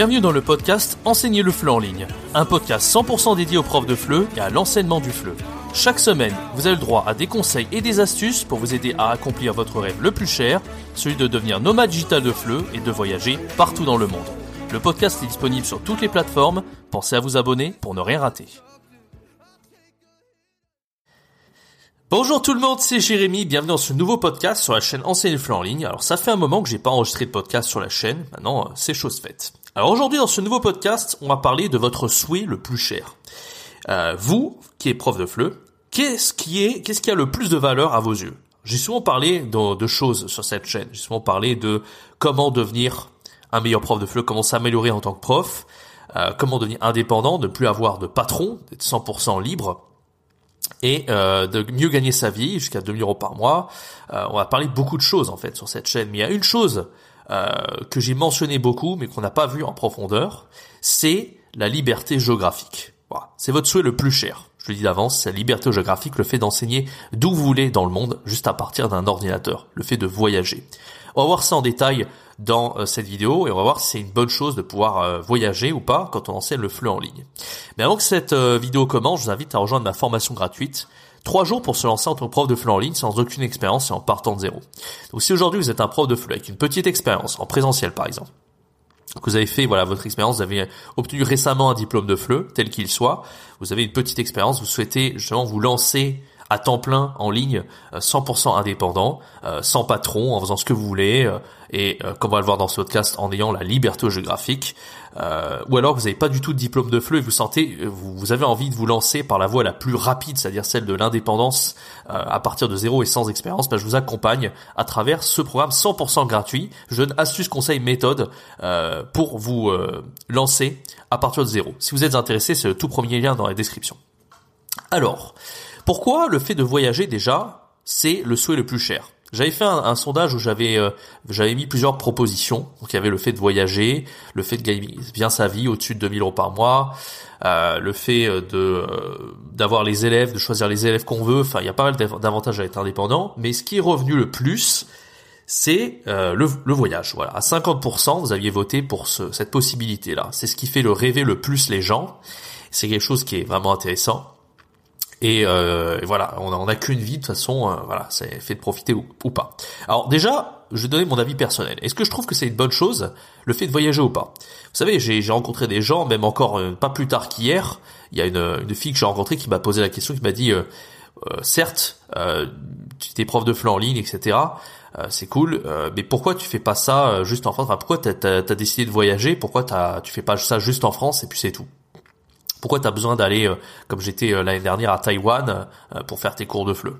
Bienvenue dans le podcast Enseigner le FLE en ligne, un podcast 100% dédié aux profs de FLE et à l'enseignement du FLE. Chaque semaine, vous avez le droit à des conseils et des astuces pour vous aider à accomplir votre rêve le plus cher, celui de devenir nomade digital de FLE et de voyager partout dans le monde. Le podcast est disponible sur toutes les plateformes, pensez à vous abonner pour ne rien rater. Bonjour tout le monde, c'est Jérémy, bienvenue dans ce nouveau podcast sur la chaîne Enseigner le FLE en ligne. Alors ça fait un moment que j'ai pas enregistré de podcast sur la chaîne, maintenant euh, c'est chose faite. Alors aujourd'hui dans ce nouveau podcast, on va parler de votre souhait le plus cher. Euh, vous, qui êtes prof de FLE, qu'est-ce qui est, qu'est-ce qui a le plus de valeur à vos yeux? J'ai souvent parlé de, de, choses sur cette chaîne. J'ai souvent parlé de comment devenir un meilleur prof de FLE, comment s'améliorer en tant que prof, euh, comment devenir indépendant, ne plus avoir de patron, d'être 100% libre et euh, de mieux gagner sa vie jusqu'à 2000 euros par mois. Euh, on va parler de beaucoup de choses en fait sur cette chaîne, mais il y a une chose que j'ai mentionné beaucoup, mais qu'on n'a pas vu en profondeur, c'est la liberté géographique. C'est votre souhait le plus cher. Je le dis d'avance, c'est la liberté géographique, le fait d'enseigner d'où vous voulez dans le monde, juste à partir d'un ordinateur, le fait de voyager. On va voir ça en détail dans euh, cette vidéo et on va voir si c'est une bonne chose de pouvoir euh, voyager ou pas quand on enseigne le FLE en ligne. Mais avant que cette euh, vidéo commence, je vous invite à rejoindre ma formation gratuite. Trois jours pour se lancer en tant que prof de FLE en ligne sans aucune expérience et en partant de zéro. Donc si aujourd'hui vous êtes un prof de FLE avec une petite expérience, en présentiel par exemple, que vous avez fait voilà votre expérience, vous avez obtenu récemment un diplôme de FLE, tel qu'il soit, vous avez une petite expérience, vous souhaitez justement vous lancer à temps plein en ligne, 100% indépendant, sans patron, en faisant ce que vous voulez, et comme on va le voir dans ce podcast, en ayant la liberté géographique, euh, ou alors vous n'avez pas du tout de diplôme de FLE et vous sentez, vous, avez envie de vous lancer par la voie la plus rapide, c'est-à-dire celle de l'indépendance à partir de zéro et sans expérience, ben, je vous accompagne à travers ce programme 100% gratuit. Je donne astuces, conseils, méthodes euh, pour vous lancer à partir de zéro. Si vous êtes intéressé, c'est le tout premier lien dans la description. Alors, pourquoi le fait de voyager déjà, c'est le souhait le plus cher? J'avais fait un, un, sondage où j'avais euh, j'avais mis plusieurs propositions. Donc il y avait le fait de voyager, le fait de gagner bien sa vie au-dessus de 2000 euros par mois, euh, le fait de euh, d'avoir les élèves, de choisir les élèves qu'on veut. Enfin, il y a pas mal d'avantages à être indépendant. Mais ce qui est revenu le plus, c'est euh, le, le, voyage. Voilà, à 50%, vous aviez voté pour ce, cette possibilité-là. C'est ce qui fait le rêver le plus les gens. C'est quelque chose qui est vraiment intéressant. Et, euh, voilà, on n'a qu'une vie de toute façon, euh, voilà, c'est fait de profiter ou, pas. Alors déjà, je vais donner mon avis personnel. Est-ce que je trouve que c'est une bonne chose, le fait de voyager ou pas? Vous savez, j'ai rencontré des gens, même encore euh, pas plus tard qu'hier, il y a une, fille que j'ai rencontrée qui m'a posé la question, qui m'a dit, euh, euh, certes, tu es prof de FLE en ligne, etc., c'est cool, mais pourquoi tu fais pas ça juste en France? Enfin, Pourquoi t'as as, as, décidé de voyager? Pourquoi as, tu fais pas ça juste en France et puis c'est tout? Pourquoi tu as besoin d'aller, euh, comme j'étais euh, l'année dernière à Taïwan, euh, pour faire tes cours de FLE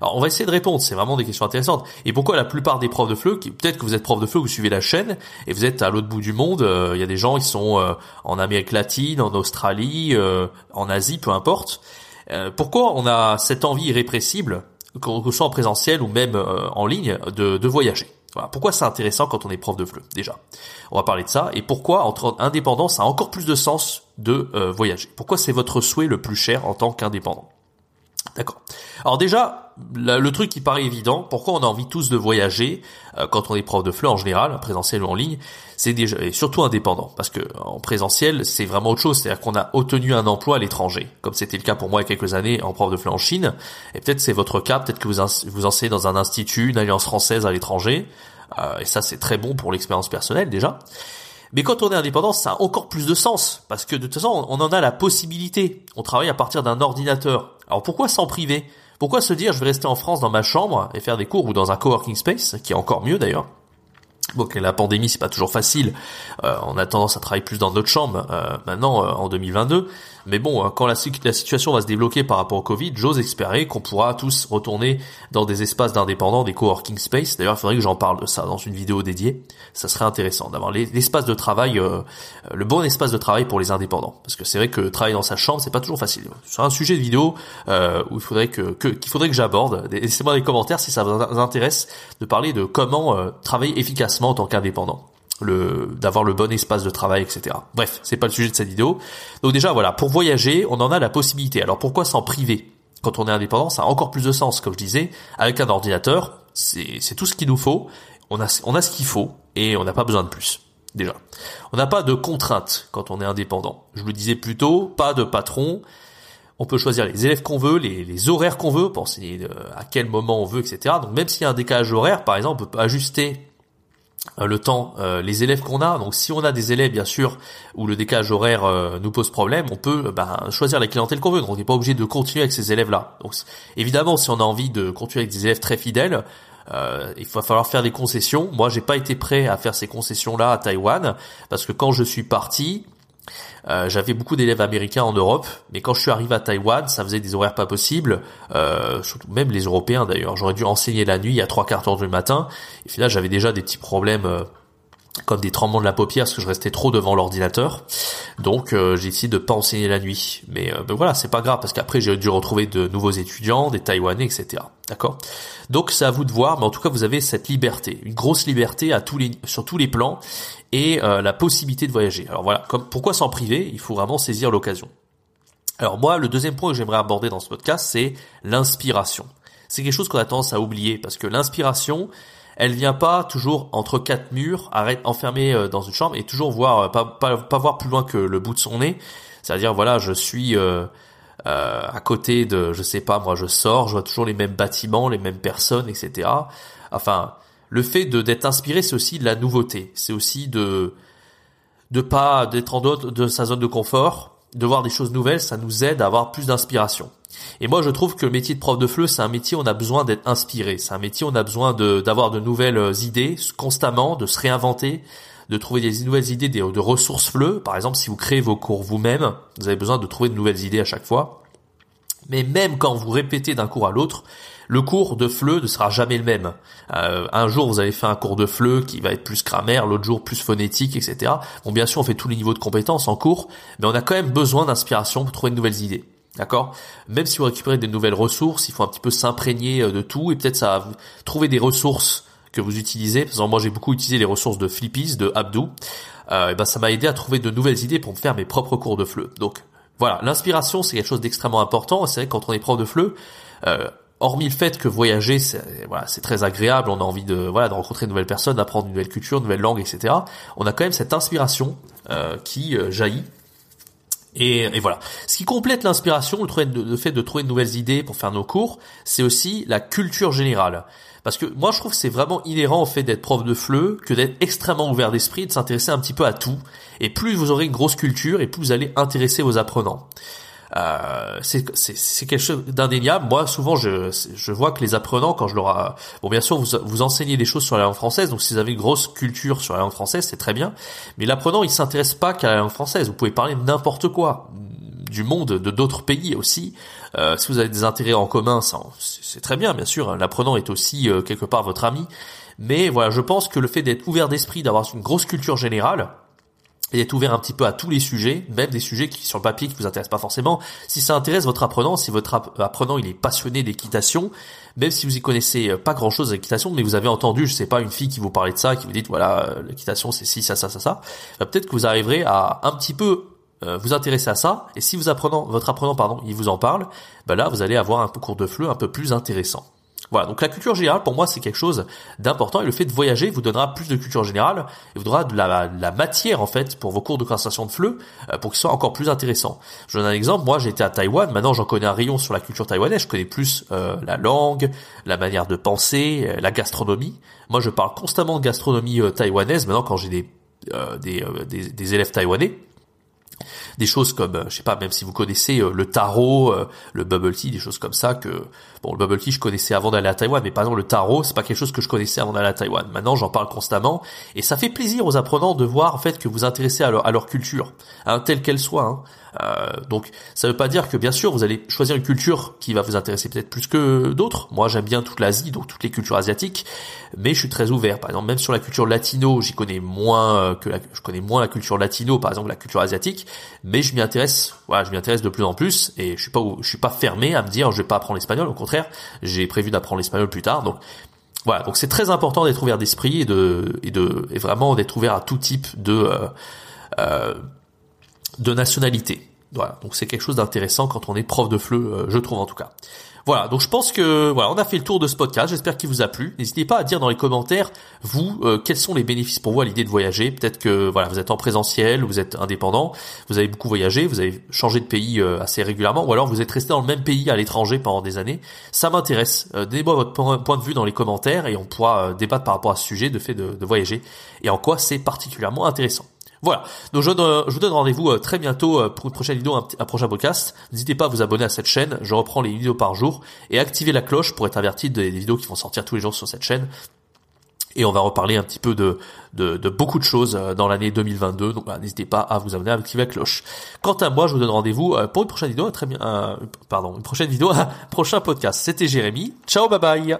Alors on va essayer de répondre, c'est vraiment des questions intéressantes. Et pourquoi la plupart des profs de FLE, peut-être que vous êtes prof de FLE, vous suivez la chaîne, et vous êtes à l'autre bout du monde, il y a des gens qui sont en Amérique latine, en Australie, en Asie, peu importe. pourquoi on a cette envie irrépressible, que ce soit en présentiel ou même en ligne, de, de voyager? Voilà. Pourquoi c'est intéressant quand on est prof de FLE déjà? On va parler de ça. Et pourquoi entre indépendance a encore plus de sens de euh, voyager? Pourquoi c'est votre souhait le plus cher en tant qu'indépendant? D'accord. Alors déjà, le truc qui paraît évident, pourquoi on a envie tous de voyager euh, quand on est prof de FLE en général, présentiel ou en ligne, c'est déjà et surtout indépendant, parce que en présentiel c'est vraiment autre chose, c'est-à-dire qu'on a obtenu un emploi à l'étranger, comme c'était le cas pour moi il y a quelques années en prof de FLE en Chine, et peut-être c'est votre cas, peut-être que vous vous enseignez dans un institut, une alliance française à l'étranger, euh, et ça c'est très bon pour l'expérience personnelle déjà. Mais quand on est indépendant, ça a encore plus de sens, parce que de toute façon, on en a la possibilité. On travaille à partir d'un ordinateur. Alors pourquoi s'en priver? Pourquoi se dire je vais rester en France dans ma chambre et faire des cours ou dans un coworking space, qui est encore mieux d'ailleurs? Bon, la pandémie, c'est pas toujours facile. Euh, on a tendance à travailler plus dans notre chambre euh, maintenant euh, en 2022. Mais bon, euh, quand la, situation va se débloquer par rapport au Covid, j'ose espérer qu'on pourra tous retourner dans des espaces d'indépendants, des coworking space. D'ailleurs, il faudrait que j'en parle de ça dans une vidéo dédiée. Ça serait intéressant d'avoir l'espace de travail, le bon espace de travail pour les indépendants. Parce que c'est vrai que travailler dans sa chambre, c'est pas toujours facile. C'est un sujet de vidéo où il faudrait que qu'il faudrait que j'aborde. Laissez-moi les commentaires si ça vous intéresse de parler de comment travailler efficacement en tant qu'indépendant le d'avoir le bon espace de travail, etc. Bref, c'est pas le sujet de cette vidéo. Donc déjà voilà, pour voyager, on en a la possibilité. Alors pourquoi s'en priver Quand on est indépendant, ça a encore plus de sens, comme je disais. Avec un ordinateur, c'est tout ce qu'il nous faut. On a on a ce qu'il faut et on n'a pas besoin de plus. déjà. On n'a pas de contraintes quand on est indépendant. Je le disais plus tôt, pas de patron. On peut choisir les élèves qu'on veut, les, horaires qu'on veut, penser euh, à quel moment on veut, etc. Donc même s'il y a un décalage horaire, par exemple, on peut ajuster le temps, euh, les élèves qu'on a. Donc si on a des élèves bien sûr où le décalage horaire nous pose problème, on peut ben, choisir la clientèle qu'on veut. Donc on n'est pas obligé de continuer avec ces élèves-là. Donc évidemment, si on a envie de continuer avec des élèves très fidèles, euh, il va falloir faire des concessions. Moi, j'ai pas été prêt à faire ces concessions-là à Taïwan parce que quand je suis parti, euh, j'avais beaucoup d'élèves américains en Europe, mais quand je suis arrivé à Taïwan, ça faisait des horaires pas possibles, euh, même les Européens d'ailleurs. J'aurais dû enseigner la nuit à trois quarts d'heure du matin, et là j'avais déjà des petits problèmes euh, comme des tremblements de la paupière parce que je restais trop devant l'ordinateur. Donc euh, j'ai décidé de pas enseigner la nuit. Mais euh, ben voilà, c'est pas grave parce qu'après j'ai dû retrouver de nouveaux étudiants, des Taïwanais, etc. D'accord? Donc c'est à vous de voir, mais en tout cas vous avez cette liberté, une grosse liberté à tous les, sur tous les plans et euh, la possibilité de voyager. Alors voilà, pourquoi s'en priver? Il faut vraiment saisir l'occasion. Alors moi, le deuxième point que j'aimerais aborder dans ce podcast, c'est l'inspiration. C'est quelque chose qu'on a tendance à oublier parce que l'inspiration, elle vient pas toujours entre quatre murs, arrête enfermée euh, dans une chambre et toujours voir euh, pas, pas, pas voir plus loin que le bout de son nez. C'est-à-dire voilà, je suis euh, euh, à côté de, je sais pas, moi je sors, je vois toujours les mêmes bâtiments, les mêmes personnes, etc. Enfin, le fait de d'être inspiré, c'est aussi de la nouveauté. C'est aussi de de pas d'être en dehors de sa zone de confort, de voir des choses nouvelles, ça nous aide à avoir plus d'inspiration. Et moi, je trouve que le métier de prof de FLE, c'est un métier où on a besoin d'être inspiré. C'est un métier où on a besoin d'avoir de, nouvelles euh, idées constamment, de se réinventer, de trouver des nouvelles idées, de, ressources FLE. Par exemple, si vous créez vos cours vous-même, vous avez besoin de trouver de nouvelles idées à chaque fois. Mais même quand vous répétez d'un cours à l'autre, le cours de FLE ne sera jamais le même. Euh, un jour, vous avez fait un cours de FLE qui va être plus grammaire, l'autre jour plus phonétique, etc. Bon, bien sûr, on fait tous les niveaux de compétences en cours, mais on a quand même besoin d'inspiration pour trouver de nouvelles idées. D'accord? Même si vous récupérez des nouvelles ressources, il faut un petit peu s'imprégner euh, de tout et peut-être ça trouver des ressources que vous utilisez. Par exemple, moi j'ai beaucoup utilisé les ressources de Flippies, de Abdou. Euh, et ben ça m'a aidé à trouver de nouvelles idées pour me faire mes propres cours de FLE. Donc voilà, l'inspiration c'est quelque chose d'extrêmement important. C'est vrai que quand on est prof de FLE, euh, hormis le fait que voyager c'est voilà très agréable, on a envie de voilà de rencontrer de nouvelles personnes, d'apprendre une nouvelle culture, une nouvelle langue, etc. On a quand même cette inspiration euh, qui euh, jaillit et, voilà. Ce qui complète l'inspiration, le, fait de trouver de nouvelles idées pour faire nos cours, c'est aussi la culture générale. Parce que moi, je trouve que c'est vraiment inhérent au fait d'être prof de FLE que d'être extrêmement ouvert d'esprit, de s'intéresser un petit peu à tout. Et plus vous aurez une grosse culture, et plus vous allez intéresser vos apprenants. Euh, c'est quelque chose d'indéniable. Moi, souvent, je, je vois que les apprenants, quand je leur... Bon, bien sûr, vous, vous enseignez des choses sur la langue française, donc si vous avez une grosse culture sur la langue française, c'est très bien. Mais l'apprenant, il s'intéresse pas qu'à la langue française. Vous pouvez parler n'importe quoi du monde, de d'autres pays aussi. Euh, si vous avez des intérêts en commun, c'est très bien, bien sûr. L'apprenant est aussi euh, quelque part votre ami. Mais voilà, je pense que le fait d'être ouvert d'esprit, d'avoir une grosse culture générale, et d'être ouvert un petit peu à tous les sujets, même des sujets qui sur le papier qui vous intéressent pas forcément. Si ça intéresse votre apprenant, si votre apprenant il est passionné d'équitation, même si vous y connaissez euh, pas grand chose d'équitation, mais vous avez entendu, je sais pas, une fille qui vous parlait de ça, qui vous dit voilà euh, l'équitation c'est ci, ça, ça, ça, ça, bah, peut-être que vous arriverez à un petit peu vous intéresser à ça, et si vous votre apprenant pardon, il vous en parle, bah là vous allez avoir un cours de fleu un peu plus intéressant. Voilà, donc la culture générale, pour moi, c'est quelque chose d'important et le fait de voyager vous donnera plus de culture générale et vous donnera de la, matière, en fait, pour vos cours de conversation de fleu, euh, pour qu'ils soient encore plus intéressants. Je donne un exemple, moi j'ai été à Taïwan, maintenant j'en connais un rayon sur la culture taïwanaise, je connais plus euh, la langue, la manière de penser, euh, la gastronomie. Moi je parle constamment de gastronomie taïwanaise, maintenant quand j'ai des, des, des, des élèves taïwanais, des choses comme, euh, je sais pas, même si vous connaissez euh, le tarot, euh, le bubble tea, des choses comme ça que, bon, le bubble tea je connaissais avant d'aller à Taïwan, mais par exemple le tarot, c'est pas quelque chose que je connaissais avant d'aller à Taïwan. Maintenant, j'en parle constamment et ça fait plaisir aux apprenants de voir en fait que vous intéressez à leur, à leur culture, hein, telle qu'elle soit. Hein. Euh, donc ça veut pas dire que bien sûr vous allez choisir une culture qui va vous intéresser peut-être plus que d'autres. Moi j'aime bien toute l'Asie, donc toutes les cultures asiatiques, mais je suis très ouvert. Par exemple même sur la culture latino, j'y connais moins euh, que la, je connais moins la culture latino, par exemple la culture asiatique, mais je m'y intéresse. Voilà, je m'y intéresse de plus en plus et je suis pas je suis pas fermé à me dire je vais pas apprendre l'espagnol. Au contraire, j'ai prévu d'apprendre l'espagnol plus tard. Donc voilà, donc c'est très important d'être ouvert d'esprit et de et de et vraiment d'être ouvert à tout type de euh, euh de nationalité. Voilà, donc c'est quelque chose d'intéressant quand on est prof de FLE, je trouve en tout cas. Voilà, donc je pense que voilà, on a fait le tour de ce podcast. J'espère qu'il vous a plu. N'hésitez pas à dire dans les commentaires vous euh, quels sont les bénéfices pour vous à l'idée de voyager. Peut-être que voilà, vous êtes en présentiel, vous êtes indépendant, vous avez beaucoup voyagé, vous avez changé de pays euh, assez régulièrement, ou alors vous êtes resté dans le même pays à l'étranger pendant des années. Ça m'intéresse. Euh, Donnez-moi votre point de vue dans les commentaires et on pourra euh, débattre par rapport à ce sujet de fait de voyager et en quoi c'est particulièrement intéressant. Voilà. Donc je, vous donne rendez-vous euh, très bientôt euh, pour une prochaine vidéo, un, prochain podcast. N'hésitez pas à vous abonner à cette chaîne. Je reprends les vidéos par jour et activez la cloche pour être averti des, vidéos qui vont sortir tous les jours sur cette chaîne. Et on va reparler un petit peu de, beaucoup de choses euh, dans l'année 2022. Donc n'hésitez pas à vous abonner, à activer la cloche. Quant à moi, je vous donne rendez-vous pour une prochaine vidéo, très bien, pardon, une prochaine vidéo, un prochain podcast. C'était Jérémy. Ciao, bye bye.